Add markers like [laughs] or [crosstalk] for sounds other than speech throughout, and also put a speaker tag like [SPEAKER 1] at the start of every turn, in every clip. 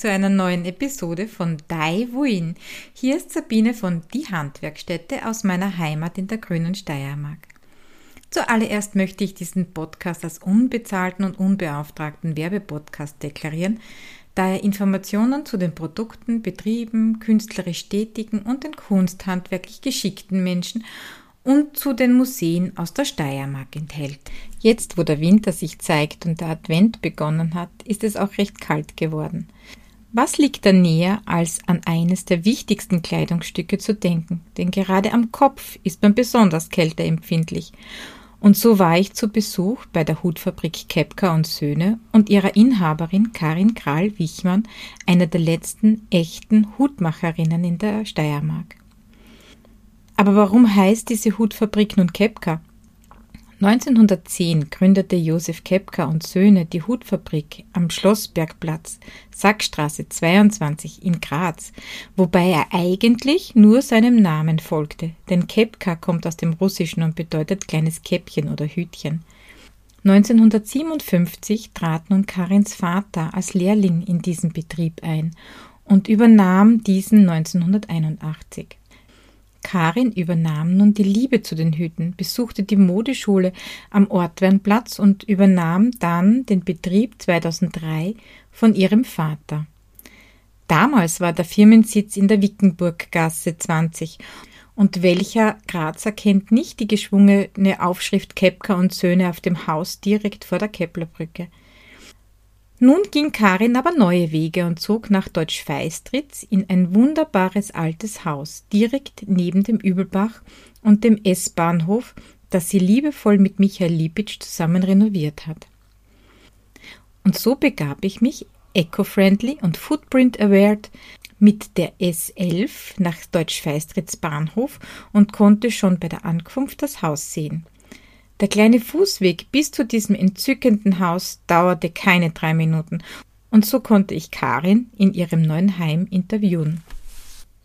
[SPEAKER 1] Zu einer neuen Episode von Dai Wuin. Hier ist Sabine von Die Handwerkstätte aus meiner Heimat in der grünen Steiermark. Zuallererst möchte ich diesen Podcast als unbezahlten und unbeauftragten Werbepodcast deklarieren, da er Informationen zu den Produkten, Betrieben, künstlerisch tätigen und den kunsthandwerklich geschickten Menschen und zu den Museen aus der Steiermark enthält. Jetzt, wo der Winter sich zeigt und der Advent begonnen hat, ist es auch recht kalt geworden. Was liegt da näher, als an eines der wichtigsten Kleidungsstücke zu denken? Denn gerade am Kopf ist man besonders kälteempfindlich. Und so war ich zu Besuch bei der Hutfabrik Kepka und Söhne und ihrer Inhaberin Karin Kral-Wichmann, einer der letzten echten Hutmacherinnen in der Steiermark. Aber warum heißt diese Hutfabrik nun Kepka? 1910 gründete Josef Kepka und Söhne die Hutfabrik am Schlossbergplatz, Sackstraße 22 in Graz, wobei er eigentlich nur seinem Namen folgte, denn Kepka kommt aus dem Russischen und bedeutet kleines Käppchen oder Hütchen. 1957 trat nun Karins Vater als Lehrling in diesen Betrieb ein und übernahm diesen 1981. Karin übernahm nun die Liebe zu den Hüten, besuchte die Modeschule am Ortwernplatz und übernahm dann den Betrieb 2003 von ihrem Vater. Damals war der Firmensitz in der Wickenburggasse 20 und welcher Grazer kennt nicht die geschwungene Aufschrift Kepka und Söhne auf dem Haus direkt vor der Keplerbrücke. Nun ging Karin aber neue Wege und zog nach Deutsch-Feistritz in ein wunderbares altes Haus, direkt neben dem Übelbach und dem S-Bahnhof, das sie liebevoll mit Michael Lipitsch zusammen renoviert hat. Und so begab ich mich, eco-friendly und footprint-aware, mit der S11 nach Deutsch-Feistritz Bahnhof und konnte schon bei der Ankunft das Haus sehen. Der kleine Fußweg bis zu diesem entzückenden Haus dauerte keine drei Minuten, und so konnte ich Karin in ihrem neuen Heim interviewen.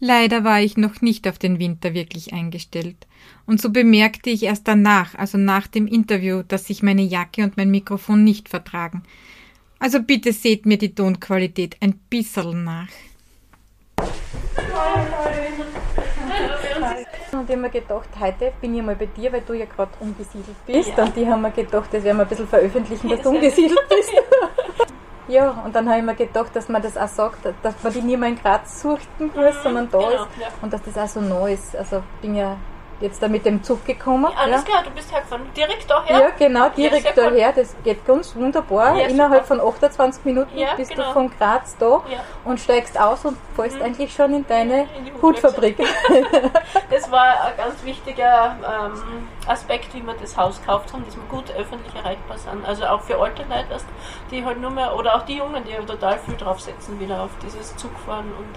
[SPEAKER 1] Leider war ich noch nicht auf den Winter wirklich eingestellt, und so bemerkte ich erst danach, also nach dem Interview, dass sich meine Jacke und mein Mikrofon nicht vertragen. Also bitte seht mir die Tonqualität ein bisschen nach. Und ich habe mir gedacht, heute bin ich mal bei dir, weil du ja gerade umgesiedelt bist. Ja. Und die haben mir gedacht, das werden wir ein bisschen veröffentlichen, dass du umgesiedelt bist. [laughs] ja, und dann habe ich mir gedacht, dass man das auch sagt, dass man die nicht mehr in Graz suchten muss, mhm, sondern da genau, ist. Ja. Und dass das auch so neu ist. Also bin ja jetzt da mit dem Zug gekommen.
[SPEAKER 2] Ja, alles ja. klar, du bist hergefahren. Direkt daher?
[SPEAKER 1] Ja, genau, direkt ja, daher. Das geht ganz wunderbar. Ja, Innerhalb super. von 28 Minuten bist genau. du von Graz da und steigst aus und fällst mhm. eigentlich schon in deine in Hutfabrik. [laughs]
[SPEAKER 2] das war ein ganz wichtiger ähm, Aspekt, wie wir das Haus gekauft haben, dass wir gut öffentlich erreichbar sind. Also auch für alte Leute, die halt nur mehr, oder auch die Jungen, die total viel draufsetzen, wieder auf dieses Zugfahren und.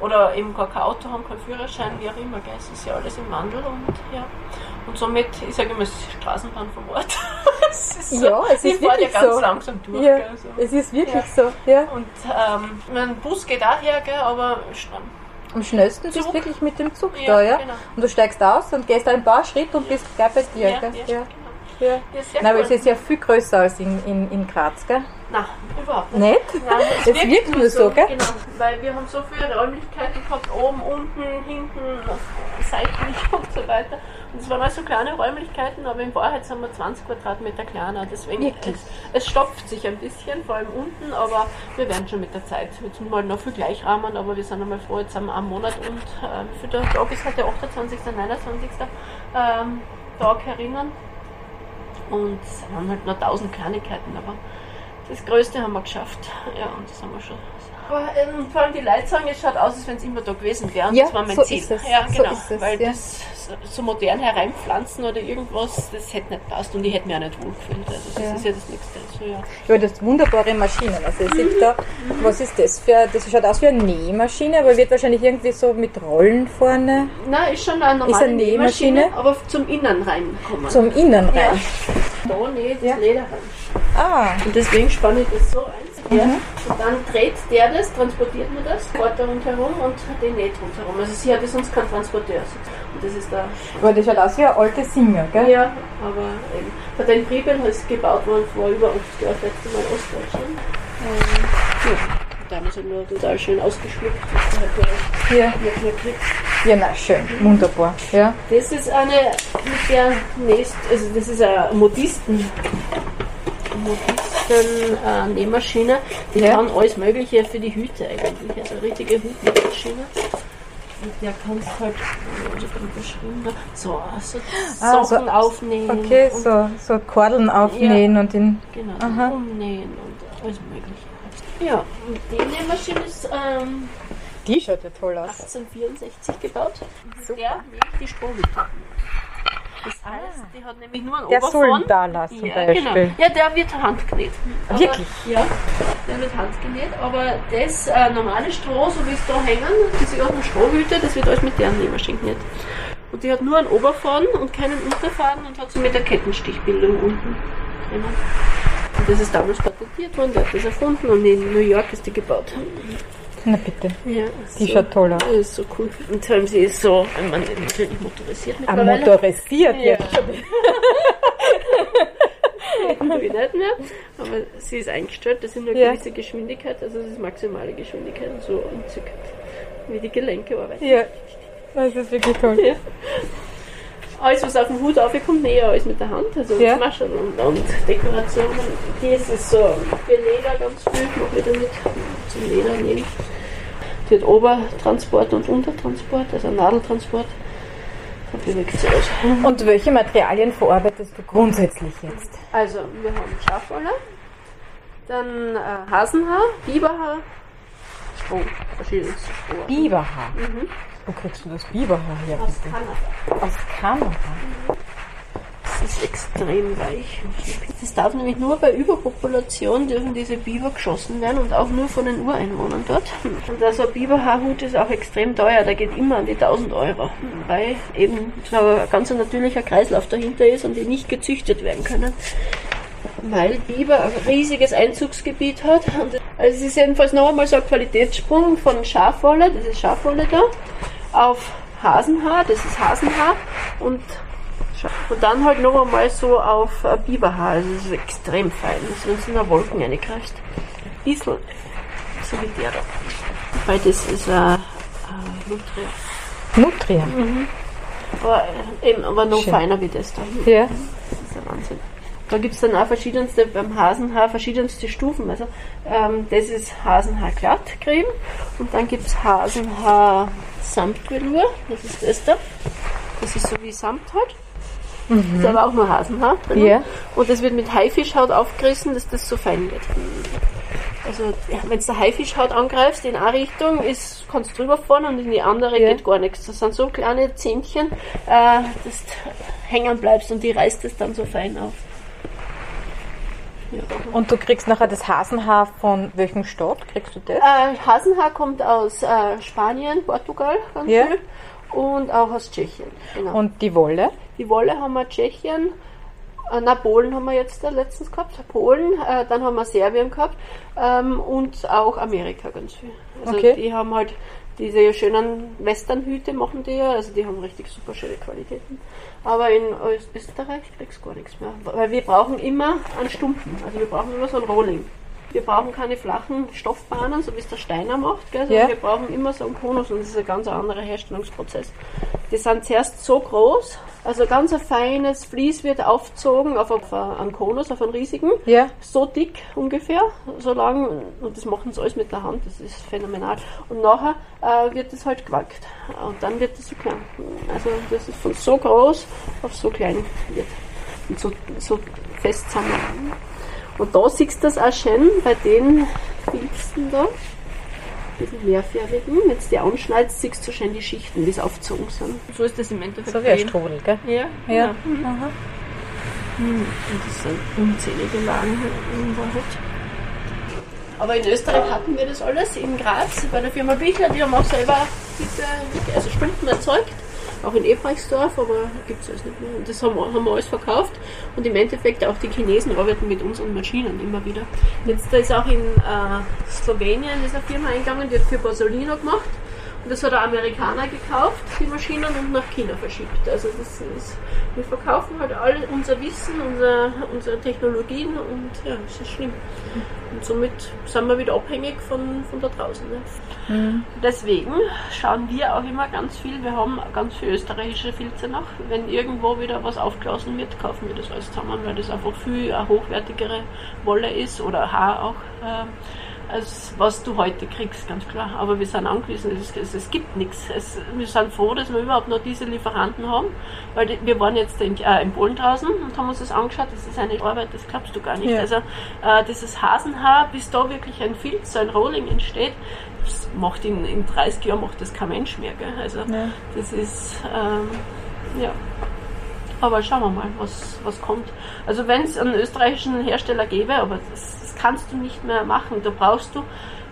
[SPEAKER 2] Oder eben gar kein Auto haben, keinen Führerschein, wie auch immer. Gell? Es ist ja alles im Wandel und ja. Und somit, ich sage immer, es ist Straßenbahn vom Ort. [laughs]
[SPEAKER 1] es ist so, ja, es ist wirklich
[SPEAKER 2] ja ganz so. langsam durch.
[SPEAKER 1] Ja, so. Es ist wirklich ja. so, ja.
[SPEAKER 2] Und ähm, mein Bus geht auch her, gell, aber
[SPEAKER 1] am schnellsten Zug. bist du wirklich mit dem Zug ja, da, ja? Genau. Und du steigst aus und gehst ein paar Schritte und bist gleich bei dir, ja, Ja. Nein, aber es ist ja viel größer als in, in, in Graz, gell?
[SPEAKER 2] Nein, überhaupt nicht.
[SPEAKER 1] Nicht? Nein, es, es wirkt nur so, gell?
[SPEAKER 2] Genau, weil wir haben so viele Räumlichkeiten gehabt, oben, unten, hinten, seitlich [laughs] und so weiter. Und es waren also kleine Räumlichkeiten, aber in Wahrheit sind wir 20 Quadratmeter kleiner. Deswegen, es, es, stopft sich ein bisschen, vor allem unten, aber wir werden schon mit der Zeit. Jetzt halt noch viel gleichrahmen, aber wir sind einmal froh, jetzt haben wir einen Monat und äh, für den Tag ist halt der 28., 29. Ähm, Tag herinnen. Und es haben halt nur tausend Kleinigkeiten, aber das Größte haben wir geschafft. Ja, und das haben wir schon. Aber ähm, vor allem die Leute sagen, es schaut aus, als wenn es immer da gewesen wäre. Und
[SPEAKER 1] ja,
[SPEAKER 2] das war mein
[SPEAKER 1] so
[SPEAKER 2] Ziel.
[SPEAKER 1] Ist es.
[SPEAKER 2] Ja, genau.
[SPEAKER 1] So es,
[SPEAKER 2] weil ja. das so modern hereinpflanzen oder irgendwas, das hätte nicht passt und ich hätte mich auch nicht wohlgefühlt. Also das ja. ist ja das Nächste. Also, ja.
[SPEAKER 1] ja, das wunderbare Maschinen. Also ich mhm. da, was ist das für, das schaut aus wie eine Nähmaschine, aber wird wahrscheinlich irgendwie so mit Rollen vorne.
[SPEAKER 2] Nein, ist schon eine normale ist eine Nähmaschine, Nähmaschine, aber zum Innen reinkommen.
[SPEAKER 1] Zum Innen rein. Ja.
[SPEAKER 2] Da nähe das Leder rein.
[SPEAKER 1] Ah.
[SPEAKER 2] Und deswegen spanne ich das so ein. Ja. Mhm. Und dann dreht der das, transportiert man das, fährt da rundherum und den näht rundherum. Also sie hatte sonst keinen Transporteur. Und das ist da.
[SPEAKER 1] Aber das schaut aus wie ein alte Singer, gell?
[SPEAKER 2] Ja, aber eben. Bei den Priebel ist gebaut worden vor über 80 Jahren, letzte Mal in Ostdeutschland. Ähm, ja. Damals halt nur total schön ausgeschmückt, halt
[SPEAKER 1] Ja.
[SPEAKER 2] ja. nicht.
[SPEAKER 1] Ja, na schön, wunderbar. Ja.
[SPEAKER 2] Das ist eine mit der nächst, also das ist eine Modisten. Modisten äh, Nähmaschine, die
[SPEAKER 1] Ja.
[SPEAKER 2] kann alles Mögliche für die Hüte eigentlich. Also eine richtige Hutmaschine. Und der kannst halt, also gut beschrieben, so, so
[SPEAKER 1] Ah,
[SPEAKER 2] Socken
[SPEAKER 1] so-
[SPEAKER 2] aufnähen.
[SPEAKER 1] Okay, so, so Kordeln aufnähen und in.
[SPEAKER 2] Genau, umnähen und alles Mögliche. Ja, und die Nähmaschine ist ähm,
[SPEAKER 1] Die schaut ja toll aus.
[SPEAKER 2] 1864 gebaut.
[SPEAKER 1] Super.
[SPEAKER 2] Der näht die Strohhüte. Das heißt, die hat nämlich nur einen
[SPEAKER 1] Der
[SPEAKER 2] Oberfront.
[SPEAKER 1] soll da lassen, zum
[SPEAKER 2] Ja,
[SPEAKER 1] Beispiel.
[SPEAKER 2] genau. Ja, der wird handgenäht. Aber-
[SPEAKER 1] Wirklich?
[SPEAKER 2] Ja, der wird handgenäht. Aber das äh, normale Stroh, so wie es da hängen, diese ganzen Strohhüte, das wird alles mit der Nähmaschine genäht. Und die hat nur einen Oberfaden und keinen Unterfaden und hat so mit der Kettenstichbildung unten drinnen. Und das ist damals patentiert worden, der hat das erfunden und in New York ist die gebaut.
[SPEAKER 1] Na bitte.
[SPEAKER 2] Ja,
[SPEAKER 1] Die schaut toll aus.
[SPEAKER 2] Das ist so cool. Und vor allem sie ist so, wenn man natürlich motorisiert
[SPEAKER 1] Ah, motorisiert
[SPEAKER 2] Ja.
[SPEAKER 1] jetzt schon.
[SPEAKER 2] ich nicht mehr. Aber sie ist eingestellt, das sind eine
[SPEAKER 1] Ja.
[SPEAKER 2] gewisse Geschwindigkeit, also das ist maximale Geschwindigkeit und so entzückend, wie die Gelenke arbeiten.
[SPEAKER 1] Ja, das ist wirklich toll.
[SPEAKER 2] Ja. Alles, was auf den Hut aufkommt, näher alles mit der Hand, also
[SPEAKER 1] Ja.
[SPEAKER 2] Maschen und, und Dekorationen. Das ist so für Leder ganz viel, noch wieder mit zum Leder nehmen. Die hat Obertransport und Untertransport, also Nadeltransport.
[SPEAKER 1] Und welche Materialien verarbeitest du grundsätzlich jetzt?
[SPEAKER 2] Also, wir haben Schafwolle, dann äh, Hasenhaar, Biberhaar, Stroh, verschiedenes Stroh.
[SPEAKER 1] Biberhaar. Wo kriegst du das Biberhaar her,
[SPEAKER 2] Aus
[SPEAKER 1] bitte?
[SPEAKER 2] Kanada.
[SPEAKER 1] Aus Kanada.
[SPEAKER 2] Das ist extrem weich. Das darf nämlich nur bei Überpopulation dürfen diese Biber geschossen werden und auch nur von den Ureinwohnern dort. Und also ein Biberhaarhut ist auch extrem teuer, der geht immer an die 1000 Euro, weil eben so ein ganz natürlicher Kreislauf dahinter ist und die nicht gezüchtet werden können. Weil Biber ein riesiges Einzugsgebiet hat. Also es ist jedenfalls noch einmal so ein Qualitätssprung von Schafwolle, das ist Schafwolle da, auf Hasenhaar, das ist Hasenhaar und und dann halt noch einmal so auf äh, Biberhaar. Also das ist extrem fein. Das ist, wenn du in der Wolken reinkriegst. Bisschen so wie der da. Weil das ist ein äh, Nutria.
[SPEAKER 1] Nutria.
[SPEAKER 2] Aber, äh, eben, aber noch
[SPEAKER 1] Schön.
[SPEAKER 2] feiner wie das da.
[SPEAKER 1] Ja.
[SPEAKER 2] Das ist ein Wahnsinn. Da gibt es dann auch verschiedenste, beim Hasenhaar verschiedenste Stufen. Also ähm, das ist Hasenhaar Glattcreme und dann gibt es Hasenhaar Samtvelour, das ist das da. Das ist so wie Samt halt. Das ist aber auch nur Hasenhaar.
[SPEAKER 1] Ja.
[SPEAKER 2] Und das wird mit Haifischhaut aufgerissen, dass das so fein wird. Also ja, wenn du Haifischhaut angreifst in eine Richtung, ist, kannst du drüber fahren und in die andere
[SPEAKER 1] Ja.
[SPEAKER 2] geht gar nichts. Das sind so kleine Zähnchen, äh, dass du hängen bleibst und die reißt es dann so fein auf.
[SPEAKER 1] Und du kriegst nachher das Hasenhaar von welchem Staat? Kriegst du das?
[SPEAKER 2] Äh, Hasenhaar kommt aus äh, Spanien, Portugal ganz
[SPEAKER 1] Ja.
[SPEAKER 2] viel und auch aus Tschechien. Genau.
[SPEAKER 1] Und die Wolle?
[SPEAKER 2] Die Wolle haben wir Tschechien, äh, na, Polen haben wir jetzt äh, letztens gehabt, Polen, äh, dann haben wir Serbien gehabt ähm, und auch Amerika ganz viel. Also
[SPEAKER 1] Okay.
[SPEAKER 2] die haben halt diese schönen Westernhüte machen die ja, also die haben richtig super schöne Qualitäten. Aber in Ös- Österreich kriegst du gar nichts mehr, weil wir brauchen immer einen Stumpen, also wir brauchen immer so ein Rolling. Wir brauchen keine flachen Stoffbahnen, so wie es der Steiner macht, gell? sondern
[SPEAKER 1] Ja.
[SPEAKER 2] wir brauchen immer so einen Konus und das ist ein ganz anderer Herstellungsprozess. Die sind zuerst so groß, also ganz ein feines Vlies wird aufgezogen auf, auf einen Konus, auf einen riesigen,
[SPEAKER 1] Ja.
[SPEAKER 2] so dick ungefähr, so lang, und das machen sie alles mit der Hand, das ist phänomenal. Und nachher äh, wird es halt gewalkt und dann wird es so klein. Also das ist von so groß auf so klein wird und so, so fest zusammen. Und da siehst du das auch schön bei den Filzen da, diesen mehrfärbigen. Wenn du die anschneidest, siehst du schön die Schichten, wie sie aufgezogen sind. So ist das im Endeffekt.
[SPEAKER 1] So wie ein. Strudel, gell?
[SPEAKER 2] Ja,
[SPEAKER 1] Ja.
[SPEAKER 2] genau.
[SPEAKER 1] Aha.
[SPEAKER 2] Und das sind unzählige Lagen in Wahrheit. Aber in Österreich hatten wir das alles, in Graz, bei der Firma Bichler, die haben auch selber diese, also Stumpen erzeugt, auch in Ebrechtsdorf, aber gibt es alles nicht mehr. Und das haben, wir- haben wir alles verkauft und im Endeffekt auch die Chinesen arbeiten mit unseren Maschinen immer wieder. Jetzt da ist auch in äh, Slowenien ist eine Firma eingegangen, die hat für Basolino gemacht Das hat ein Amerikaner gekauft, die Maschinen, und nach China verschickt. Also das ist, wir verkaufen halt all unser Wissen, unser, unsere Technologien und ja, das ist schlimm. Und somit sind wir wieder abhängig von, von da draußen. Ne? Mhm. Deswegen schauen wir auch immer ganz viel. Wir haben ganz viel österreichische Filze noch. Wenn irgendwo wieder was aufgelassen wird, kaufen wir das alles zusammen, weil das einfach viel eine hochwertigere Wolle ist oder Haar auch. Äh, als was du heute kriegst, ganz klar. Aber wir sind angewiesen, es, es, es gibt nichts. Es, wir sind froh, dass wir überhaupt noch diese Lieferanten haben, weil die, wir waren jetzt in, äh, in Polen draußen und haben uns das angeschaut. Das ist eine Arbeit, das glaubst du gar nicht. Ja. Also äh, dieses Hasenhaar, bis da wirklich ein Filz, so ein Rolling entsteht, das macht in, in 30 Jahren macht das kein Mensch mehr. Gell? Also ja. das ist ähm, ja. Aber schauen wir mal, was, was kommt. Also wenn es einen österreichischen Hersteller gäbe, aber das kannst du nicht mehr machen. Da brauchst du,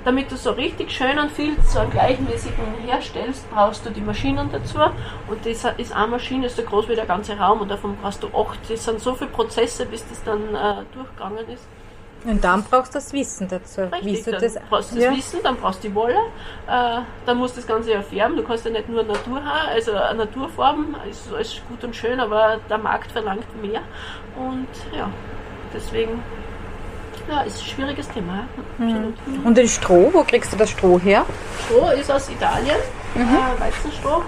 [SPEAKER 2] damit du so richtig schön und viel so gleichmäßigen herstellst, brauchst du die Maschinen dazu. Und das ist eine Maschine, ist so groß wie der ganze Raum und davon brauchst du acht. Das sind so viele Prozesse, bis das dann äh, durchgegangen ist.
[SPEAKER 1] Und dann brauchst du das Wissen dazu.
[SPEAKER 2] Richtig, dann das, brauchst du das ja. Wissen, dann brauchst du die Wolle, äh, dann musst du das Ganze ja färben. Du kannst ja nicht nur Naturhaar, also Naturformen ist alles gut und schön, aber der Markt verlangt mehr. Und ja, deswegen ja, ist ein schwieriges Thema.
[SPEAKER 1] Mhm. Und den Stroh, wo kriegst du das Stroh her?
[SPEAKER 2] Stroh ist aus Italien, mhm. äh, Weizenstroh.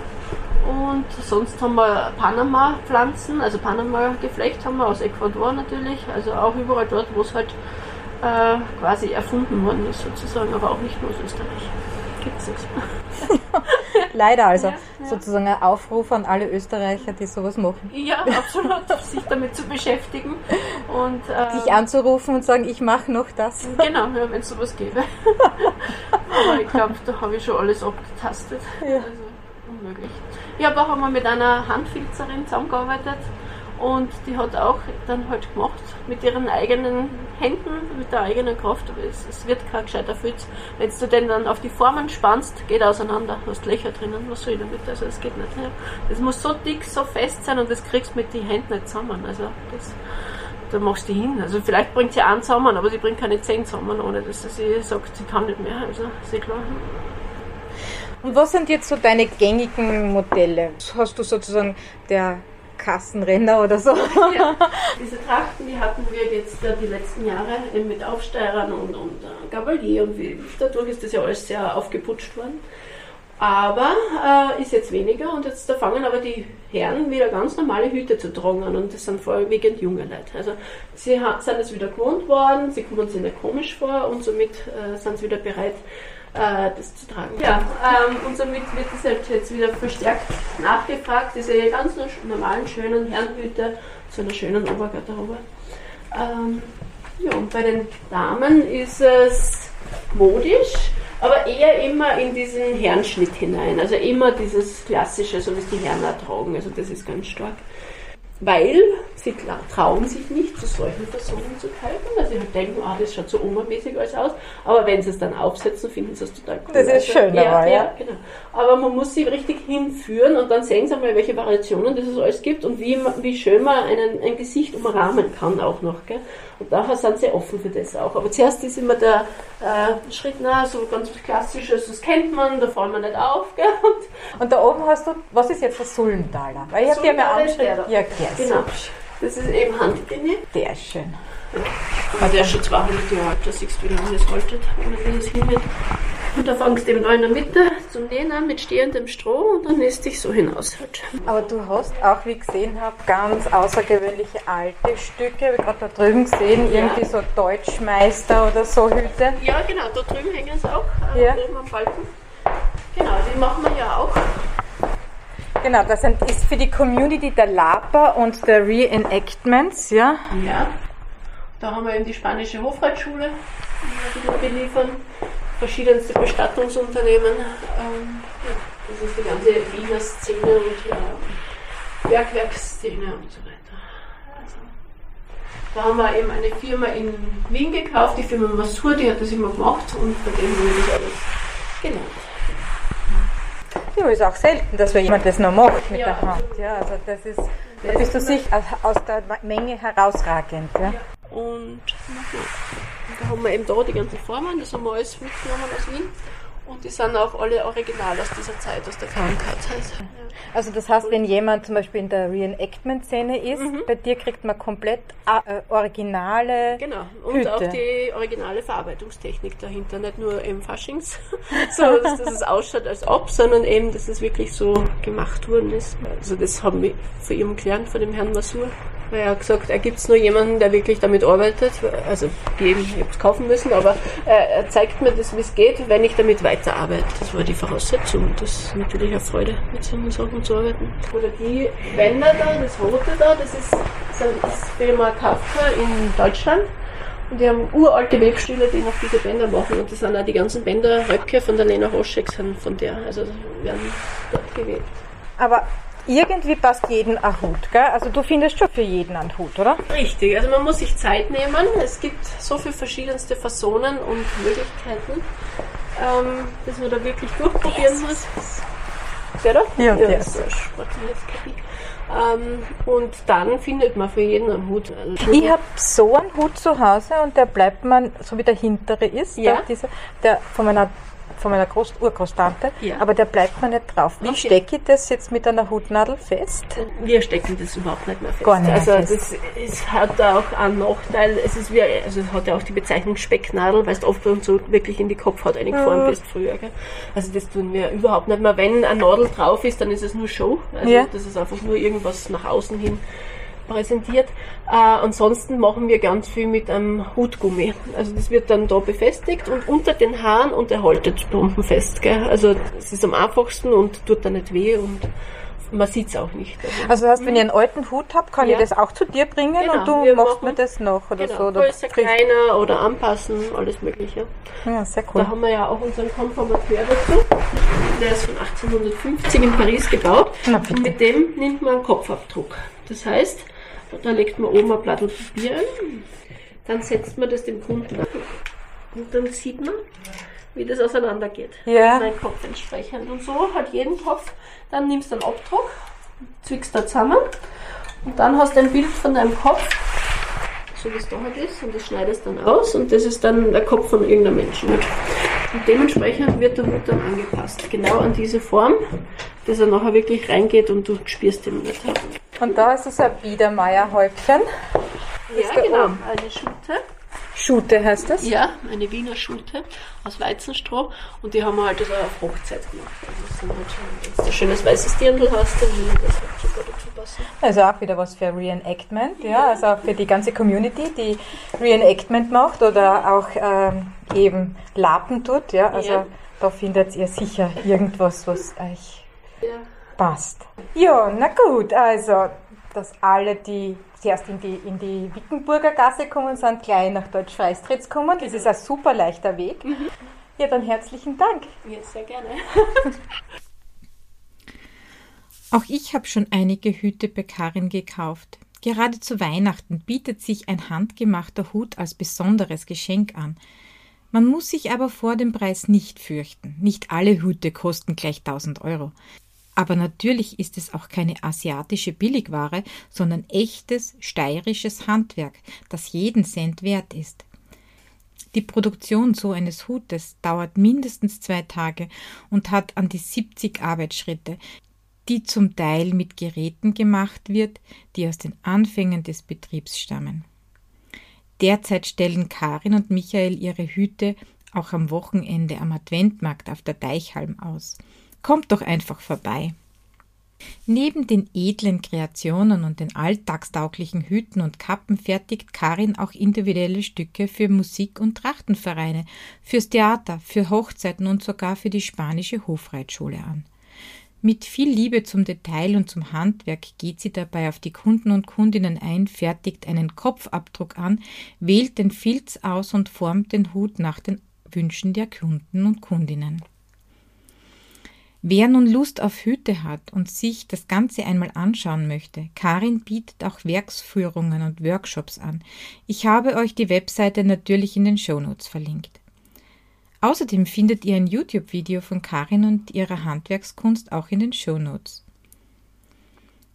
[SPEAKER 2] Und sonst haben wir Panama-Pflanzen, also Panama-Geflecht haben wir aus Ecuador natürlich, also auch überall dort, wo es halt äh, quasi erfunden worden ist sozusagen, aber auch nicht nur aus Österreich. Gibt es nichts. [laughs]
[SPEAKER 1] Leider also. Ja, ja. Sozusagen ein Aufruf an alle Österreicher, die sowas machen.
[SPEAKER 2] Ja, absolut. sich damit zu beschäftigen. Und,
[SPEAKER 1] äh, Dich anzurufen und sagen, ich mache noch das.
[SPEAKER 2] Genau, ja, wenn es sowas gäbe. [laughs] Aber ich glaube, da habe ich schon alles abgetastet. Ja. Also unmöglich. Ich habe auch einmal mit einer Handfilzerin zusammengearbeitet und die hat auch dann halt gemacht mit ihren eigenen Händen, mit der eigenen Kraft. Es, es wird kein gescheiter Filz. Wenn du den dann auf die Formen spannst, geht er auseinander. Hast Löcher drinnen. Was soll ich damit? Also es geht nicht. Das muss so dick, so fest sein und das kriegst du mit den Händen nicht zusammen. Also das, da machst du hin. Also vielleicht bringt sie einen zusammen, aber sie bringt keine zehn zusammen, ohne dass sie sagt, sie kann nicht mehr. Also ist eh klar.
[SPEAKER 1] Und was sind jetzt so deine gängigen Modelle? Hast du sozusagen der Kassenrenner oder so. Ja,
[SPEAKER 2] diese Trachten, die hatten wir jetzt äh, die letzten Jahre mit Aufsteirern und, und äh, Gabalier und wie, dadurch ist das ja alles sehr aufgeputscht worden. Aber äh, ist jetzt weniger und jetzt da fangen aber die Herren wieder ganz normale Hüte zu tragen und das sind vorwiegend junge Leute. Also sie sind jetzt wieder gewohnt worden, sie kommen sich nicht komisch vor und somit äh, sind sie wieder bereit, äh, das zu tragen. Ja, ähm, und somit wird das halt jetzt wieder verstärkt nachgefragt, diese ganz normalen, schönen Herrenhüte zu einer schönen Obergarderobe. Ähm, ja, und bei den Damen ist es modisch, aber eher immer in diesen Herrenschnitt hinein. Also immer dieses klassische, so wie es die Herren auch tragen. Also das ist ganz stark weil sie trauen sich nicht, zu solchen Personen zu kalten, weil sie halt denken, ah, das schaut so obermäßig alles aus. Aber wenn sie es dann aufsetzen, finden sie es total cool.
[SPEAKER 1] Das ist also, schön ja, ja.
[SPEAKER 2] Genau. Aber man muss sie richtig hinführen und dann sehen sie mal, welche Variationen das es alles gibt und wie, wie schön man einen, ein Gesicht umrahmen kann auch noch. Gell? Und daher sind sie offen für das auch. Aber zuerst ist immer der äh, Schritt, na, so ganz klassisches, das kennt man, da fallen wir nicht auf. Gell?
[SPEAKER 1] Und, und da oben hast du, was ist jetzt der Sulmentaler? Weil ich habe dir mal angeschrieben.
[SPEAKER 2] Ja, okay, genau. Das ist eben Handlinie.
[SPEAKER 1] Der ist schön.
[SPEAKER 2] Ja. der ist schon 200 Jahre alt, da siehst du, wie lange das haltet, wenn das hingeht. Und da fangst du eben da in der Mitte zum Nähen an mit stehendem Stroh und dann lässt dich so hinaus halt.
[SPEAKER 1] Aber du hast auch, wie ich gesehen habe, ganz außergewöhnliche alte Stücke, wie gerade da drüben gesehen, ja. irgendwie so Deutschmeister oder so Hüte.
[SPEAKER 2] Ja, genau, da drüben hängen sie auch, äh, ja. oben am Balken. Genau, die machen wir ja auch.
[SPEAKER 1] Genau, das ist für die Community der Lapa und der Reenactments, ja?
[SPEAKER 2] Ja. Da haben wir eben die spanische Hofreitschule, die wir beliefern verschiedenste Bestattungsunternehmen. Ähm, das ist die ganze Wiener Szene und Bergwerksszene und so weiter. Also, da haben wir eben eine Firma in Wien gekauft, die Firma Masur, die hat das immer gemacht und bei dem haben wir das alles gelernt.
[SPEAKER 1] Ja, ist auch selten, dass jemand das noch macht mit ja, der Hand. Ja, also das ist, da bist du sicher aus der Menge herausragend. Ja. ja.
[SPEAKER 2] Und da haben wir eben da die ganzen Formen, das haben wir alles mitgenommen aus Wien. Und die sind auch alle original aus dieser Zeit, aus der Krankenhauszeit.
[SPEAKER 1] Also das heißt, wenn jemand zum Beispiel in der Reenactment-Szene ist, mhm. bei dir kriegt man komplett äh, originale
[SPEAKER 2] Genau, und Hüte. auch die originale Verarbeitungstechnik dahinter, nicht nur im Faschings, [laughs] [laughs] so dass, dass es ausschaut als ob, sondern eben, dass es wirklich so gemacht worden ist. Also das haben wir von ihm gelernt, von dem Herrn Masur. Er hat gesagt, er gibt es nur jemanden, der wirklich damit arbeitet. Also eben, ich habe es kaufen müssen, aber er zeigt mir das, wie es geht, wenn ich damit weiterarbeite. Das war die Voraussetzung. Das ist natürlich eine Freude, mit solchen Sachen zu arbeiten. Oder die Bänder da, das rote da, das ist, das ist Firma Kafka in Deutschland. Und die haben uralte Webstühle, die noch diese Bänder machen. Und das sind auch die ganzen Bänder, Röcke von der Lena Hoschek sind von der. Also werden dort gewebt.
[SPEAKER 1] Aber irgendwie passt jeden ein Hut, gell? Also du findest schon für jeden einen Hut, oder?
[SPEAKER 2] Richtig, also man muss sich Zeit nehmen. Es gibt so viele verschiedenste Fasonen und Möglichkeiten, ähm, dass man da wirklich durchprobieren muss. Der da?
[SPEAKER 1] Ja, ja der
[SPEAKER 2] ist ähm, und dann findet man für jeden einen Hut.
[SPEAKER 1] Also ich habe so einen Hut zu Hause und der bleibt man, so wie der hintere ist,
[SPEAKER 2] ja.
[SPEAKER 1] der, dieser, der von meiner von meiner Groß Urgroßtante, ja. aber der bleibt mir nicht drauf. Wie okay. stecke ich das jetzt mit einer Hutnadel fest?
[SPEAKER 2] Wir stecken das überhaupt nicht mehr fest.
[SPEAKER 1] Gar nicht
[SPEAKER 2] also
[SPEAKER 1] fest.
[SPEAKER 2] das es hat auch einen Nachteil. Es ist wie, also es hat ja auch die Bezeichnung Specknadel, weil du oft und so wirklich in die Kopfhaut eingefahren mhm. bist früher. Gell? Also das tun wir überhaupt nicht mehr. Wenn eine Nadel drauf ist, dann ist es nur Show. Also ja. das ist einfach nur irgendwas nach außen hin präsentiert. Äh, ansonsten machen wir ganz viel mit einem Hutgummi. Also das wird dann da befestigt und unter den Haaren und er haltet bombenfest. Gell? Also es ist am einfachsten und tut dann nicht weh und man sieht es auch nicht.
[SPEAKER 1] Also, also das heißt, wenn ich einen alten Hut habe, kann ja. ich das auch zu dir bringen genau. und du machst mir das noch oder
[SPEAKER 2] genau.
[SPEAKER 1] so?
[SPEAKER 2] Oder Größer, kleiner oder anpassen, alles mögliche.
[SPEAKER 1] Ja, sehr cool.
[SPEAKER 2] Da haben wir ja auch unseren Konformateur dazu. Der ist von 1850 in Paris gebaut. und mit dem nimmt man einen Kopfabdruck. Das heißt, da legt man oben ein Blatt Papier ein, dann setzt man das dem Kunden an und dann sieht man, wie das auseinandergeht.
[SPEAKER 1] Ja.
[SPEAKER 2] Mein Kopf entsprechend. Und so hat jeden Kopf, dann nimmst du einen Abdruck, zwickst da zusammen und dann hast du ein Bild von deinem Kopf, so wie es da halt ist, und das schneidest dann aus und das ist dann der Kopf von irgendeinem Menschen. Und dementsprechend wird der Hut dann angepasst, genau an diese Form, dass er nachher wirklich reingeht und du spürst ihn nicht.
[SPEAKER 1] Und da ist es ein Biedermeierhäubchen.
[SPEAKER 2] Ja, genau, oben. eine Schute.
[SPEAKER 1] Schute heißt das?
[SPEAKER 2] Ja, eine Wiener Schute aus Weizenstroh und die haben wir halt also auf Hochzeit gemacht. Also halt wenn du ein schönes weißes Dirndl hast, dann würde das halt super dazu passen.
[SPEAKER 1] Also auch wieder was für Reenactment, ja, ja. also auch für die ganze Community, die Reenactment macht oder auch ähm, eben Lapen tut, ja, also ja. da findet ihr sicher irgendwas, was euch ja. passt. Ja, na gut, also dass alle, die zuerst in die, in die Wickenburger Gasse kommen, sind gleich nach Deutsch Freistritz kommen. Das ist ein super leichter Weg. Mhm. Ja, dann herzlichen Dank.
[SPEAKER 2] Ja, sehr gerne. [laughs]
[SPEAKER 1] Auch ich habe schon einige Hüte bei Karin gekauft. Gerade zu Weihnachten bietet sich ein handgemachter Hut als besonderes Geschenk an. Man muss sich aber vor dem Preis nicht fürchten. Nicht alle Hüte kosten gleich 1000 Euro. Aber natürlich ist es auch keine asiatische Billigware, sondern echtes steirisches Handwerk, das jeden Cent wert ist. Die Produktion so eines Hutes dauert mindestens zwei Tage und hat an die 70 Arbeitsschritte, die zum Teil mit Geräten gemacht wird, die aus den Anfängen des Betriebs stammen. Derzeit stellen Karin und Michael ihre Hüte auch am Wochenende am Adventmarkt auf der Deichhalm aus. Kommt doch einfach vorbei. Neben den edlen Kreationen und den alltagstauglichen Hüten und Kappen fertigt Karin auch individuelle Stücke für Musik- und Trachtenvereine, fürs Theater, für Hochzeiten und sogar für die spanische Hofreitschule an. Mit viel Liebe zum Detail und zum Handwerk geht sie dabei auf die Kunden und Kundinnen ein, fertigt einen Kopfabdruck an, wählt den Filz aus und formt den Hut nach den Wünschen der Kunden und Kundinnen. Wer nun Lust auf Hüte hat und sich das Ganze einmal anschauen möchte, Karin bietet auch Werksführungen und Workshops an. Ich habe euch die Webseite natürlich in den Shownotes verlinkt. Außerdem findet ihr ein YouTube-Video von Karin und ihrer Handwerkskunst auch in den Shownotes.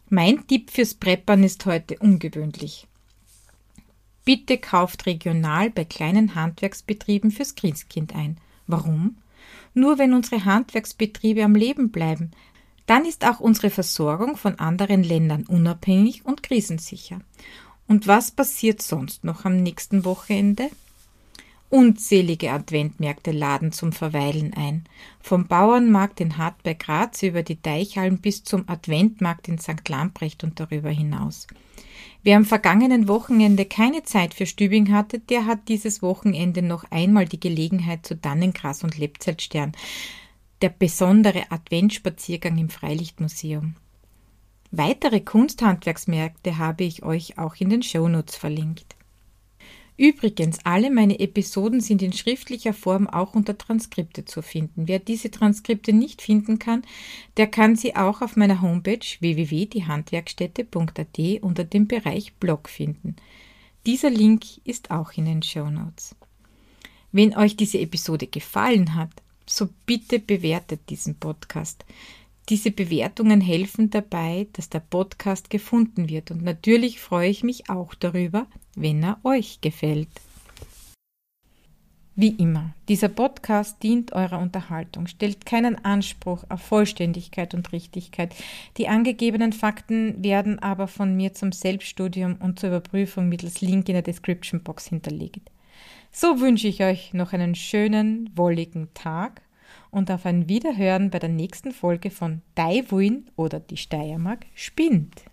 [SPEAKER 1] Mein Tipp fürs Preppern ist heute ungewöhnlich. Bitte kauft regional bei kleinen Handwerksbetrieben fürs Christkind ein. Warum? Nur wenn unsere Handwerksbetriebe am Leben bleiben, dann ist auch unsere Versorgung von anderen Ländern unabhängig und krisensicher. Und was passiert sonst noch am nächsten Wochenende? Unzählige Adventmärkte laden zum Verweilen ein. Vom Bauernmarkt in Hart bei Graz über die Deichhallen bis zum Adventmarkt in St. Lamprecht und darüber hinaus. Wer am vergangenen Wochenende keine Zeit für Stübing hatte, der hat dieses Wochenende noch einmal die Gelegenheit zu Dannengras und Lebzeitstern, der besondere Adventspaziergang im Freilichtmuseum. Weitere Kunsthandwerksmärkte habe ich euch auch in den Shownotes verlinkt. Übrigens, alle meine Episoden sind in schriftlicher Form auch unter Transkripte zu finden. Wer diese Transkripte nicht finden kann, der kann sie auch auf meiner Homepage www.diehandwerkstätte.at unter dem Bereich Blog finden. Dieser Link ist auch in den Show Notes. Wenn euch diese Episode gefallen hat, so bitte bewertet diesen Podcast. Diese Bewertungen helfen dabei, dass der Podcast gefunden wird und natürlich freue ich mich auch darüber, wenn er euch gefällt. Wie immer, dieser Podcast dient eurer Unterhaltung, stellt keinen Anspruch auf Vollständigkeit und Richtigkeit. Die angegebenen Fakten werden aber von mir zum Selbststudium und zur Überprüfung mittels Link in der Description Box hinterlegt. So wünsche ich euch noch einen schönen, wolligen Tag und auf ein Wiederhören bei der nächsten Folge von Daiwuin oder die Steiermark spinnt.